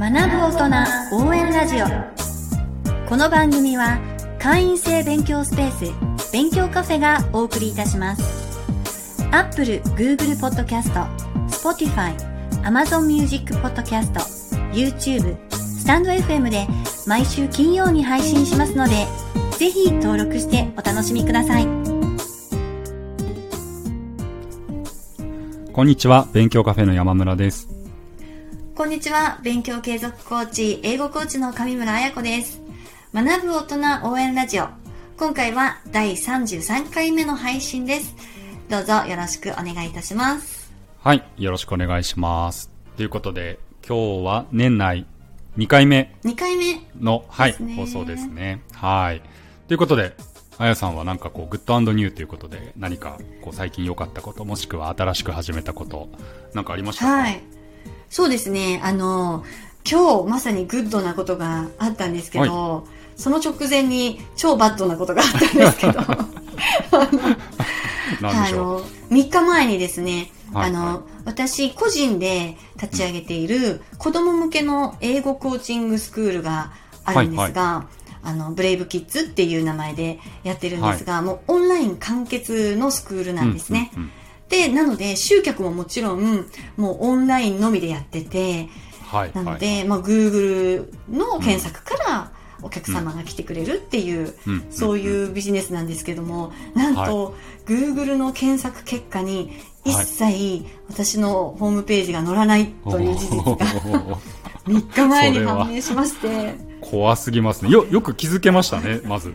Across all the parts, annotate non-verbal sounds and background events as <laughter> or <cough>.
学ぶ大人応援ラジオ。この番組は会員制勉強スペース勉強カフェがお送りいたします。アップル、Google Podcast、Spotify、Amazon Music Podcast、YouTube、スタンド FM で毎週金曜に配信しますのでぜひ登録してお楽しみください。こんにちは。勉強カフェの山村です。こんにちは。勉強継続コーチ英語コーチの上村彩子です。学ぶ大人応援ラジオ。今回は第33回目の配信です。どうぞよろしくお願いいたします。はいよろしくお願いします。ということで今日は年内2回目2回目。の、はい放送ですね。はい。ということであやさんはなんかこうグッドニューということで何かこう最近良かったこともしくは新しく始めたことなんかありましたか？はいそうですね。あの今日まさにグッドなことがあったんですけど、その直前に超バッドなことがあったんですけど。<laughs> あの3日前にですね、はいあの、はい。私個人で立ち上げている子供向けの英語コーチングスクールがあるんですが、あのブレイブキッズっていう名前でやってるんですが、もうオンライン完結のスクールなんですね。うんうんうんで、なので集客ももちろんもうオンラインのみでやってて、はいなので、はいまあ Google の検索からお客様が来てくれるっていう、うん。そういうビジネスなんですけども、なんと、Google の検索結果に一切私のホームページが載らないという事実が3 <laughs> 日前に判明しまして、怖すぎますね。よよく気づけましたねまず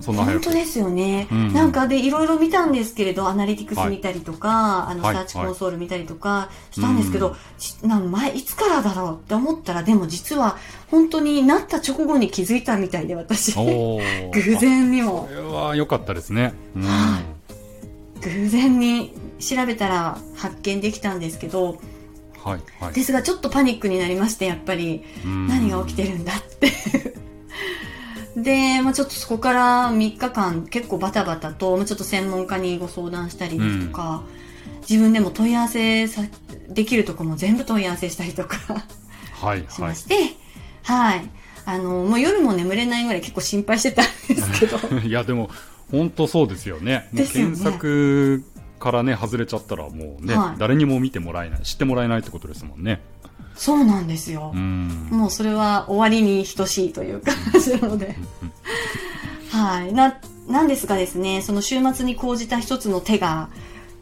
そんな本当ですよね。うんなんかでいろいろ見たんですけれど、アナリティクス見たりとか、あの、はいサーチコンソール見たりとかしたんですけど、ちなん前、いつからだろうって思ったら、でも実は本当になった直後に気づいたみたいで、私。<laughs> 偶然にもこ。れは良かったですね。うんは偶然に調べたら発見できたんですけど、はい、はい。ですがちょっとパニックになりまして、やっぱり。うん何が起きてるんだって。で、まあ、ちょっとそこから3日間結構バタバタと、まあ、ちょっと専門家にご相談したりですとか、自分でも問い合わせさできるとこも全部問い合わせしたりとか <laughs> はい、はい。しまして、はい。あの、もう夜も眠れないぐらい結構心配してたんですけど、<laughs> いや、でも、本当そうですよね。よね検索からね、外れちゃったらもうね、はい誰にも見てもらえない、知ってもらえないってことですもんね。そうなんですよう。ん。もうそれは終わりに等しいという感じなので。はい。な、なんですがですね、その週末に講じた一つの手が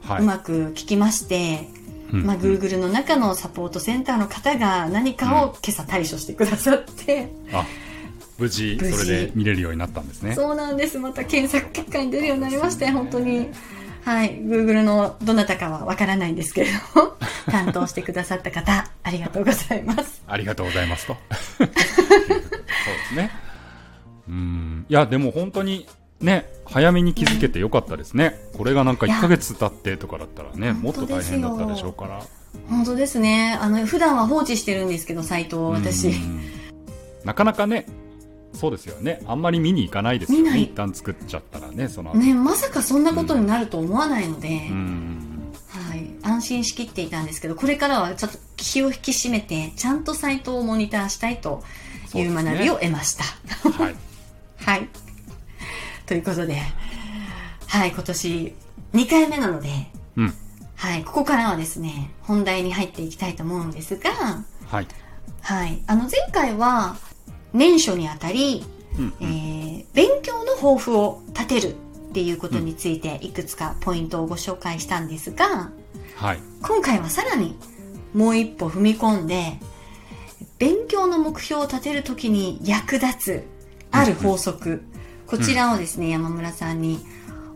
はい。うまく効きまして、うんまあ、Google の中のサポートセンターの方が何かを今朝対処してくださって、あ、無事、無事それで見れるようになったんですね。そうなんです。また検索結果に出るようになりまして、本当に。はい。Google のどなたかはわからないんですけれども、<laughs> 担当してくださった方、ありがとうございます。ありがとうございますと。<laughs> そうですね。うん。いや、でも本当に、ね、早めに気づけてよかったですね。これがなんかいや1ヶ月経ってとかだったらね、もっと大変だったでしょうから。本当ですね。あの、普段は放置してるんですけど、サイトを私。うんなかなかね、そうですよね。あんまり見に行かないですよね。一旦作っちゃったらね、その後。ね、まさかそんなことになると思わないので、うん。はい、安心しきっていたんですけど、これからはちょっと気を引き締めて、ちゃんとサイトをモニターしたいという学びを得ました。はい。<laughs> はい。ということで、はい、今年2回目なので、うん。はい、ここからはですね、本題に入っていきたいと思うんですが、はい。はい、あの前回は年初にあたり、うんえー勉強の抱負を立てるっていうことについていくつかポイントをご紹介したんですが、はい。今回はさらにもう一歩踏み込んで勉強の目標を立てるときに役立つある法則、こちらをですね、山村さんに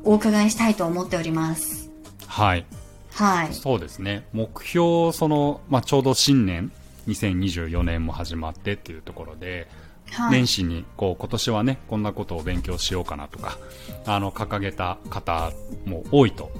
お伺いしたいと思っておりますはい。はいそうですね。目標、その、まあ、ちょうど新年、2024年も始まってっていうところで、はい年始にこう今年はねこんなことを勉強しようかなとかあの掲げた方も多いと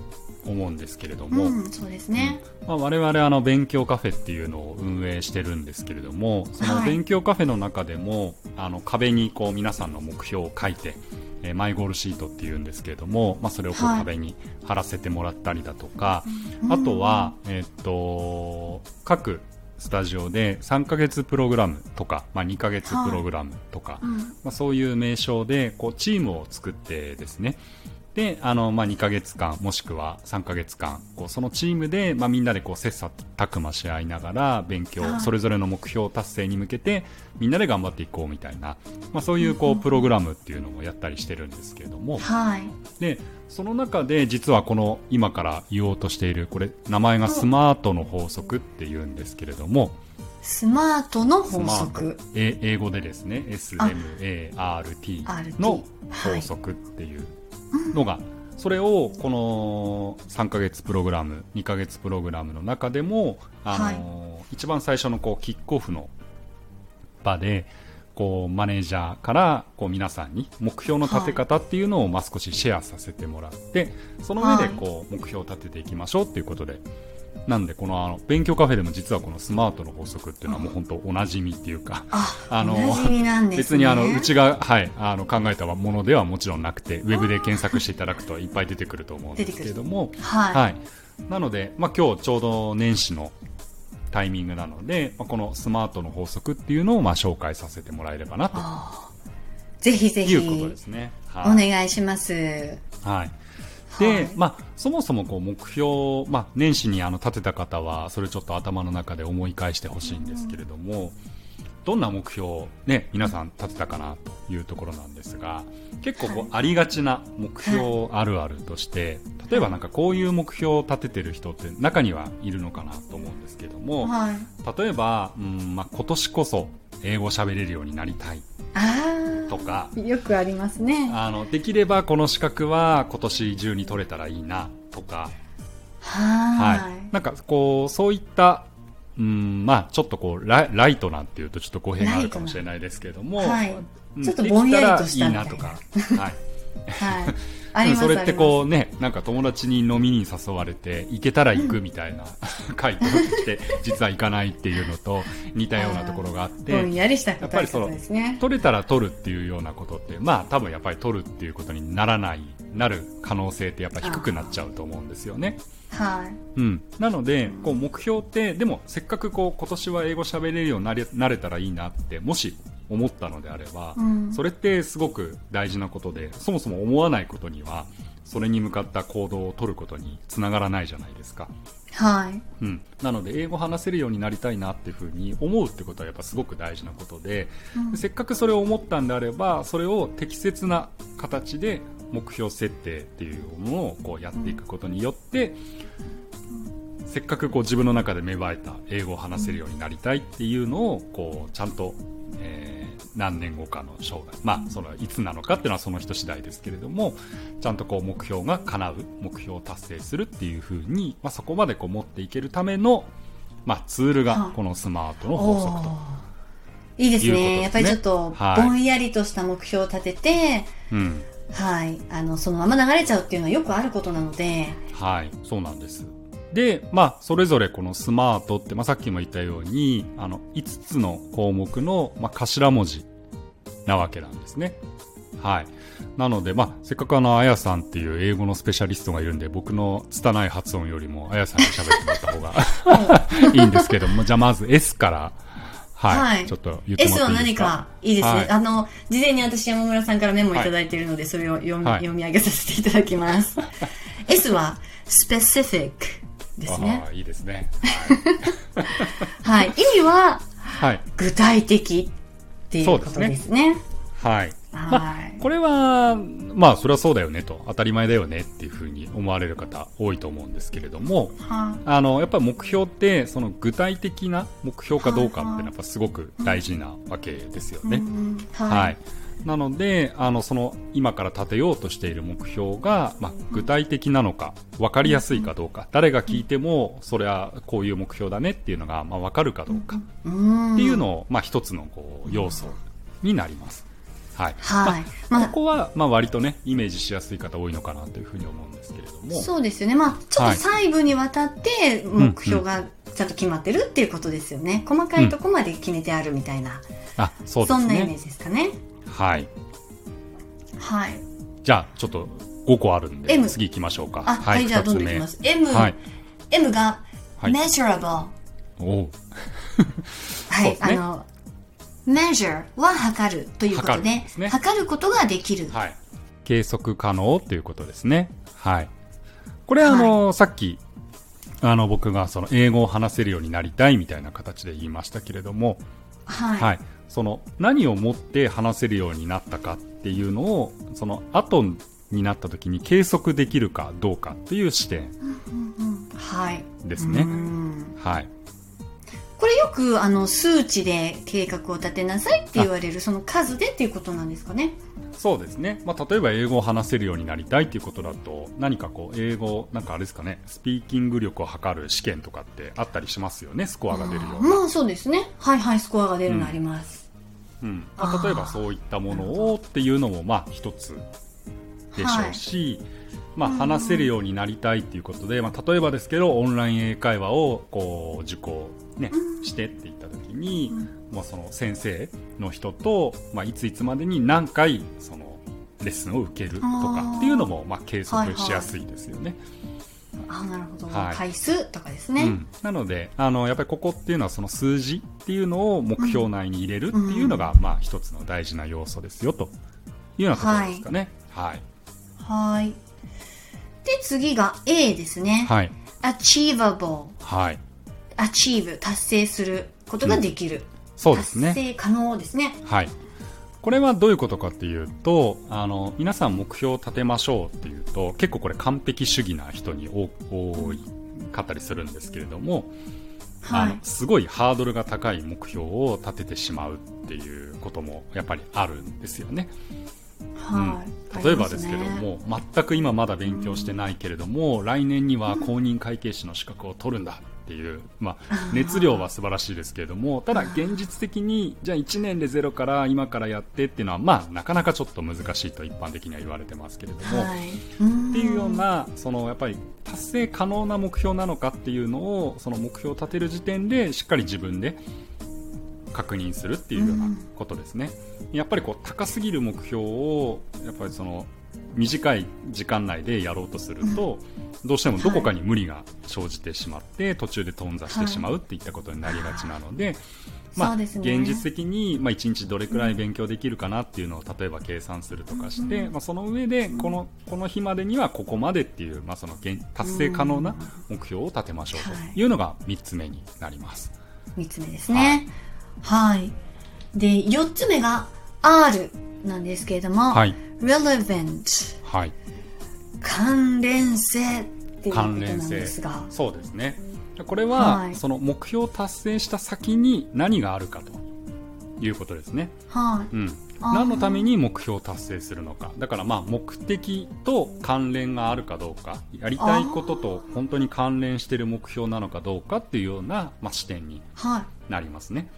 思うんですけれども、うん、そうですね、まあ、我々あの勉強カフェっていうのを運営してるんですけれどもそのはい。勉強カフェの中でも、あの壁にこう皆さんの目標を書いて、えーマイゴールシートっていうんですけれども、まあ、それをこうはい。壁に貼らせてもらったりだとか、うん。あとは、えっと各スタジオで3ヶ月プログラムとか、まあ、2ヶ月プログラムとか、うん。まあ、そういう名称でこうチームを作ってですね。であの、まあ、2ヶ月間もしくは3ヶ月間こうそのチームで、まあ、みんなでこう切磋琢磨し合いながら勉強、はい。それぞれの目標達成に向けてみんなで頑張っていこうみたいな、まあ、そういうこうプログラムっていうのをやったりしてるんですけれども、はい。でその中で実はこの今から言おうとしているこれ名前がスマートの法則っていうんですけれどもスマートの法則？英語でですね SMART の法則っていうのが、それをこの3ヶ月プログラム2ヶ月プログラムの中でも、あの一番最初のこうキックオフの場でこうマネージャーからこう皆さんに目標の立て方っていうのをまあ少しシェアさせてもらってその上でこう目標を立てていきましょうっていうことでなんでこのあの勉強カフェでも実はこのスマートの法則っていうのはもう本当おなじみっていうかあ、あの。別にあのうちが、はい、あの考えたものではもちろんなくてウェブで検索していただくといっぱい出てくると思うんですけれども、はい。はい、なので、まあ、今日ちょうど年始のタイミングなので、まあ、このスマートの法則っていうのをまあ紹介させてもらえればなと。ぜひぜひ、いうことですね。おはい。願いします。はい。で、はい。まあ、そもそもこう目標、まあ、年始にあの立てた方はそれちょっと頭の中で思い返してほしいんですけれども、どんな目標を、ね、皆さん立てたかなというところなんですが結構こうありがちな目標あるあるとして例えばなんかこういう目標を立ててる人って中にはいるのかなと思うんですけどもはい。例えば、うんまあ、今年こそ英語喋れるようになりたい。あとか。あ、よくありますね。あのできればこの資格は今年中に取れたらいいなとか。ははい、なんかこうそういった、うんまあ、ちょっとこうライライトなんていうとちょっと語弊があるかもしれないですけれども、はい。うんちょっとぼんやりとしたいいなとか、はい、<laughs> はい。それってこう、うねなんか友達に飲みに誘われて行けたら行くみたいな <laughs> 回答って実は行かないっていうのと似たようなところがあってぼんやりした答えやっぱりその方ですね。取れたら取るっていうようなことってまあ多分やっぱり取るっていうことにならないなる可能性ってやっぱ低くなっちゃうと思うんですよね。はい。うん、なのでこう目標ってでもせっかくこう今年は英語喋れるようになれなれたらいいなってもし思ったのであれば、うんそれってすごく大事なことでそもそも思わないことにはそれに向かった行動を取ることにつながらないじゃないですか。はい。うん、なので英語話せるようになりたいなっていうふうに思うってことはやっぱすごく大事なことで、うんせっかくそれを思ったんであればそれを適切な形で目標設定っていうものをこうやっていくことによって、せっかくこう自分の中で芽生えた英語を話せるようになりたいっていうのをこうちゃんと、えー何年後かの生涯まあそのいつなのかっていうのはその人次第ですけれどもちゃんとこう目標が叶う目標を達成するっていうふうに、まあ、そこまでこう持っていけるための、まあ、ツールがこのスマートの法則と。いいですねね。やっぱりちょっと、はいぼんやりとした目標を立てて、うんはい。あの、そのまま流れちゃうっていうのはよくあることなので、はい、そうなんです。で、まあ、それぞれこのスマートって、まあ、さっきも言ったように、あの、5つの項目の、まあ、頭文字なわけなんですね。はい。なので、まあ、せっかくあの、あやさんっていう英語のスペシャリストがいるんで、僕の拙い発音よりも、あやさんに喋ってもらった方が <laughs> いいんですけども、じゃあまず S から、はい、はいちょっと言っても S はらっていいですか？何かいいですね。はいあの、事前に私山村さんからメモいただいているので、それを読み,、はい読み上げさせていただきます。S は specific ですねあ。あ、いいですね。はい。意味ははい。はい。具体的っていうことですね。はい。はい。これは、まあ、それはそうだよねと、当たり前だよねっていうふうに思われる方多いと思うんですけれども、はあの、やっぱり目標って、その具体的な目標かどうかっていうのはやっぱすごく大事なわけですよい。ね。うんは。はいなので、あの、その、今から立てようとしている目標が、まあ、具体的なのか、わかりやすいかどうか、誰が聞いても、それはこういう目標だねっていうのが、まあ、わかるかどうかっていうのを、まあ、一つの、こう、要素になります。はい。はい。まあまここは、まあ、割とね、イメージしやすい方多いのかなというふうに思うんですけれどあ、も。そうですよね。まあ、ちょっと細部にわたって目標がちゃんと決まってるっていうことですよね。細かいとこまで決めてあるみたいな、あ、そうですそんなイメーね。ジですかね。はい。はい。じゃあ、ちょっと5個あるんで、M 次行きましょうか。あ、はい、じゃあどんどんいきます。M、はい。M がはい measurable。はい、そうですねあの、measure は測るということで、測るですね測ることができる。はい。計測可能ということですね。はい。これあの、さっき、あの、僕がその英語を話せるようになりたいみたいな形で言いましたけれども、はい。はい。その、何をもって話せるようになったかっていうのを、その、後になった時に計測できるかどうかっていう視点はい。ですねう。んはい。これよく、あの、数値で計画を立てなさいって言われる、その数でっていうことなんですかね。そうですね。まあ、例えば英語を話せるようになりたいっていうことだと、何かこう、英語、なんかあれですかね、スピーキング力を測る試験とかってあったりしますよね、スコアが出るような。まあそうですね。はいはい、スコアが出るのあります。うんまあ、例えばそういったものをっていうのもまあ一つでしょうし、まあ、話せるようになりたいっていうことで、まあ、例えばですけどオンライン英会話をこう受講、ね、してって言った時に、まあ、その先生の人と、まあ、いついつまでに何回そのレッスンを受けるとかっていうのもまあ計測しやすいですよね。あなるほど、はい回数とかですね。うん、なのであのやっぱりここっていうのはその数字っていうのを目標内に入れるっていうのが、まあ一つの大事な要素ですよというようなところですかね。はい。はい。で、次が A ですね。はい。achievable。はい。achieve、達成することができる。そうですね。達成可能ですね。はい。これはどういうことかっていうと、あの、皆さん目標を立てましょうっていうと、結構これ完璧主義な人に多多いかったりするんですけれども、あのはい。すごいハードルが高い目標を立ててしまうっていうこともやっぱりあるんですよね。はい。うん、例えばですけども、全く今まだ勉強してないけれども、来年には公認会計士の資格を取るんだっていう、まあ、熱量は素晴らしいですけれども、<laughs> ただ現実的に、じゃあ1年でゼロから今からやってっていうのは、まあ、なかなかちょっと難しいと一般的には言われてますけれども、はい。ってっていうような、そのやっぱり達成可能な目標なのかっていうのを、その目標を立てる時点でしっかり自分で確認するっていうようなことですね。やっぱりこう高すぎる目標を、やっぱりその短い時間内でやろうとすると、どうしてもどこかに無理が生じてしまって、途中で頓挫してしまうっていったことになりがちなので、まあ、そうですね。現実的に、まあ、1日どれくらい勉強できるかなっていうのを例えば計算するとかして、まあ、その上でこのこの日までにはここまでっていう、まあ、その現達成可能な目標を立てましょうというのが3つ目になります。三つ目ですね。はい。で、四つ目が R なんですけれども、はい、relevant。はい、関連性っていうことなん関連性ですが。そうですねこれは、はいその目標を達成した先に何があるかということですね、はい。うん、何のために目標を達成するのかだからまあ目的と関連があるかどうかやりたいことと本当に関連している目標なのかどうかっていうような、まあ、視点にはい。なりますね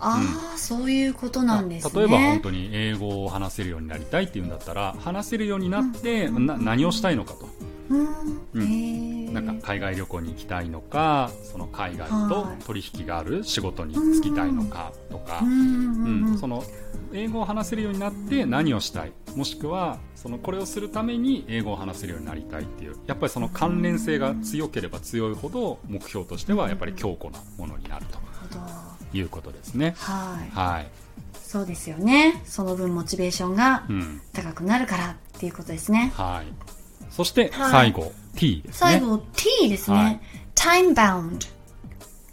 ああ、そういうことなんですね。例えば本当に英語を話せるようになりたいっていうんだったら話せるようになって、な何をしたいのかと。うん。うん。なんか海外旅行に行きたいのかその海外とはい。取引がある仕事に就きたいのかとか。う、ん。うん。うん。うん。その英語を話せるようになって何をしたい？もしくはそのこれをするために英語を話せるようになりたいっていう。やっぱりその関連性が強ければ強いほど目標としてはやっぱり強固なものになるということですね。はい。はい、そうですよね。その分モチベーションがうん高くなるからっていうことですね。はい、そしてはい最後、T ですね。最後 T ですね。はい time bound。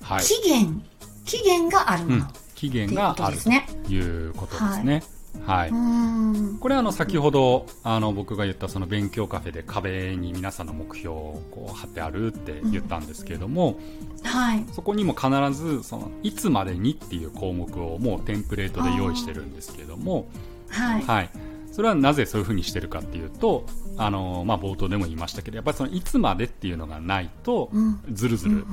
はい期限。期限があるもの。うん、期限があるっていうことですねということですね。はい。これはあの先ほどあの僕が言ったその勉強カフェで壁に皆さんの目標をこう貼ってあるって言ったんですけれども、はい。そこにも必ずそのいつまでにっていう項目をもうテンプレートで用意してるんですけれども、はい。はい、それはなぜそういうふうにしてるかっていうとあの、まあ、冒頭でも言いましたけどやっぱりそのいつまでっていうのがないとうんずるずる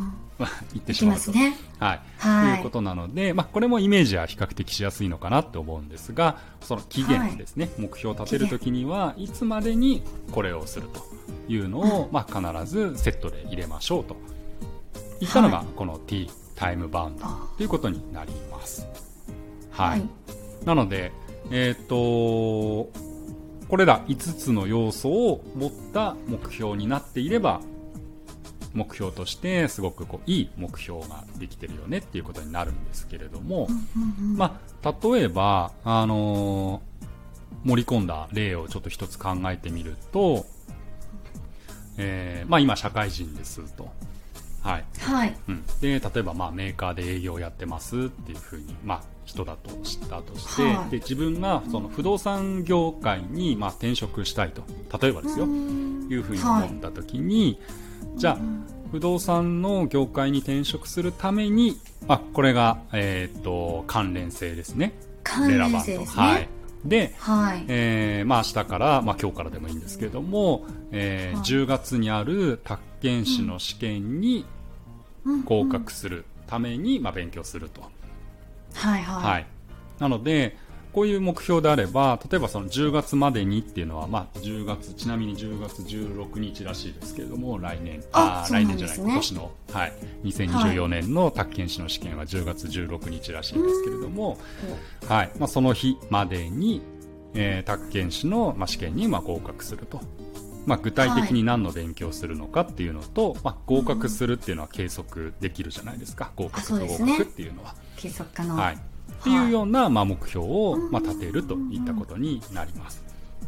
いってしまうと。ますね。はい。はいということなので、まあ、これもイメージは比較的しやすいのかなって思うんですが、その期限ですね、目標を立てるときには、いつまでにこれをするというのを、まあ、必ずセットで入れましょうといったのが、この T、タイムバウンドということになります。はい。はいなので、えっ、と、これら5つの要素を持った目標になっていれば、目標としてすごくこういい目標ができてるよねっていうことになるんですけれども、まあ、例えば、あのー、盛り込んだ例をちょっと一つ考えてみると、えー、まあ今社会人ですと。はい。はい。うん。で、例えばまあメーカーで営業やってますっていうふうに、まあ人だと知ったとして、はい、で、自分がその不動産業界にまあ転職したいと、例えばですよ、いうふうに思った時に、はい、じゃあ、不動産の業界に転職するために、あ、これが、えっ、ー、と、関連性ですね。関連性ですね。はい。で、はい、えー、まあ明日から、まあ今日からでもいいんですけども、えー、はい、10月にある宅建士の試験に合格するために、まあ勉強すると。はいはい。はい。なので、こういう目標であれば、例えばその10月までにっていうのは、まあ10月、ちなみに10月16日らしいですけれども、来年、ああ、来年じゃない、今年の、はい、2024年の宅建士の試験は10月16日らしいんですけれども、はい、まあその日までに、えー、宅建士の、まあ、試験にまあ合格すると。まあ、具体的に何の勉強するのかっていうのと、はい、まあ、合格するっていうのは計測できるじゃないですか、合格と合格っていうのは。計測可能、はい、っていうような、まあ、目標を、まあ、立てるといったことになります。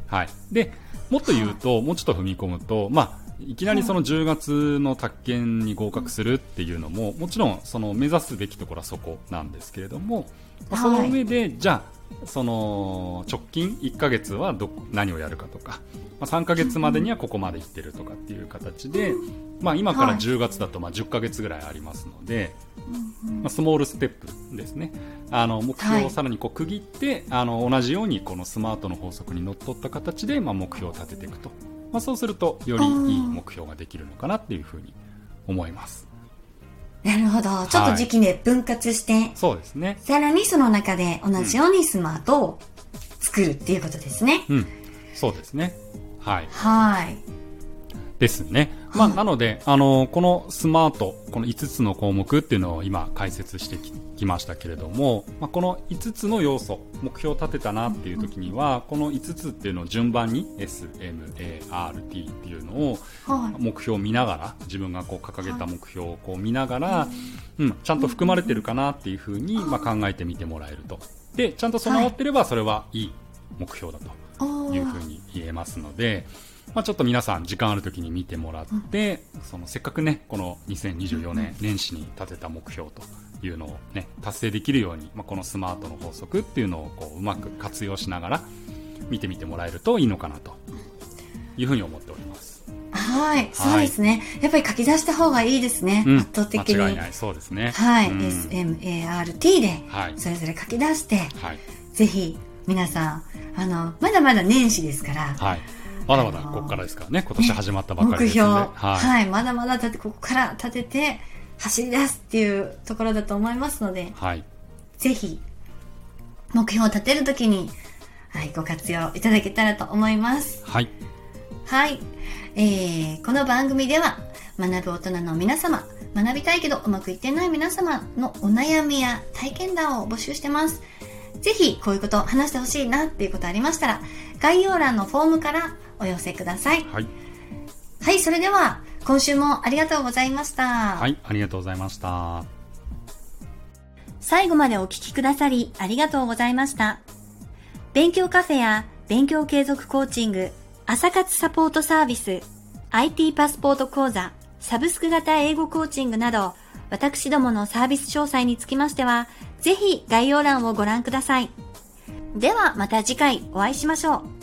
はい、でもっと言うと、もうちょっと踏み込むと、まあ、いきなりその10月の宅建に合格するっていうのも、もちろんその目指すべきところはそこなんですけれども、まあ、その上で、じゃあその直近1ヶ月はど何をやるかとか、まあ、3ヶ月までにはここまで行ってるとかっていう形で、まあ、今から10月だとまあ10ヶ月ぐらいありますので、まあ、スモールステップですね。あの目標をさらにこう区切って、あの同じようにこのスマートの法則にのっとった形でまあ目標を立てていくと、まあ、そうするとよりいい目標ができるのかなっていうふうに思います。なるほど。ちょっと時期で分割して、はい、そうですね。さらにその中で同じようにスマートを作るっていうことですね。うん。そうですね。はい。はい。ですね。まあ、なので、あの、このスマート、この5つの項目っていうのを今解説してきましたけれども、まあ、この5つの要素、目標を立てたなっていう時には、この5つっていうのを順番に S、M、A、R、T っていうのを、目標を見ながら、自分がこう掲げた目標をこう見ながら、うん、ちゃんと含まれてるかなっていうふうに、まあ、考えてみてもらえると。で、ちゃんと備わってれば、それはいい目標だというふうに言えますので、まあ、ちょっと皆さん時間ある時に見てもらって、うん、そのせっかくねこの2024年年始に立てた目標というのをね達成できるように、まあ、このスマートの法則っていうのをこううまく活用しながら見てみてもらえるといいのかなというふうに思っております。はい、そうですね。やっぱり書き出した方がいいですね。うん、圧倒的に。間違いない、そうですね。はい、うん、SMART で、それぞれ書き出して、はい、ぜひ、皆さん、あの、まだまだ年始ですから、はい、まだまだここからですからね、今年始まったばかりですので、ね、はい、はい、まだまだ立て、ここから立てて、走り出すっていうところだと思いますので、はい、ぜひ、目標を立てるときに、はい、ご活用いただけたらと思います。はい。はい。えー、この番組では、学ぶ大人の皆様、学びたいけどうまくいってない皆様のお悩みや体験談を募集してます。ぜひ、こういうことを話してほしいなっていうことありましたら、概要欄のフォームからお寄せください。はい。はい、それでは、今週もありがとうございました。はい、ありがとうございました。最後までお聞きくださり、ありがとうございました。勉強カフェや勉強継続コーチング、朝活サポートサービス、IT パスポート講座、サブスク型英語コーチングなど、私どものサービス詳細につきましては、ぜひ概要欄をご覧ください。ではまた次回お会いしましょう。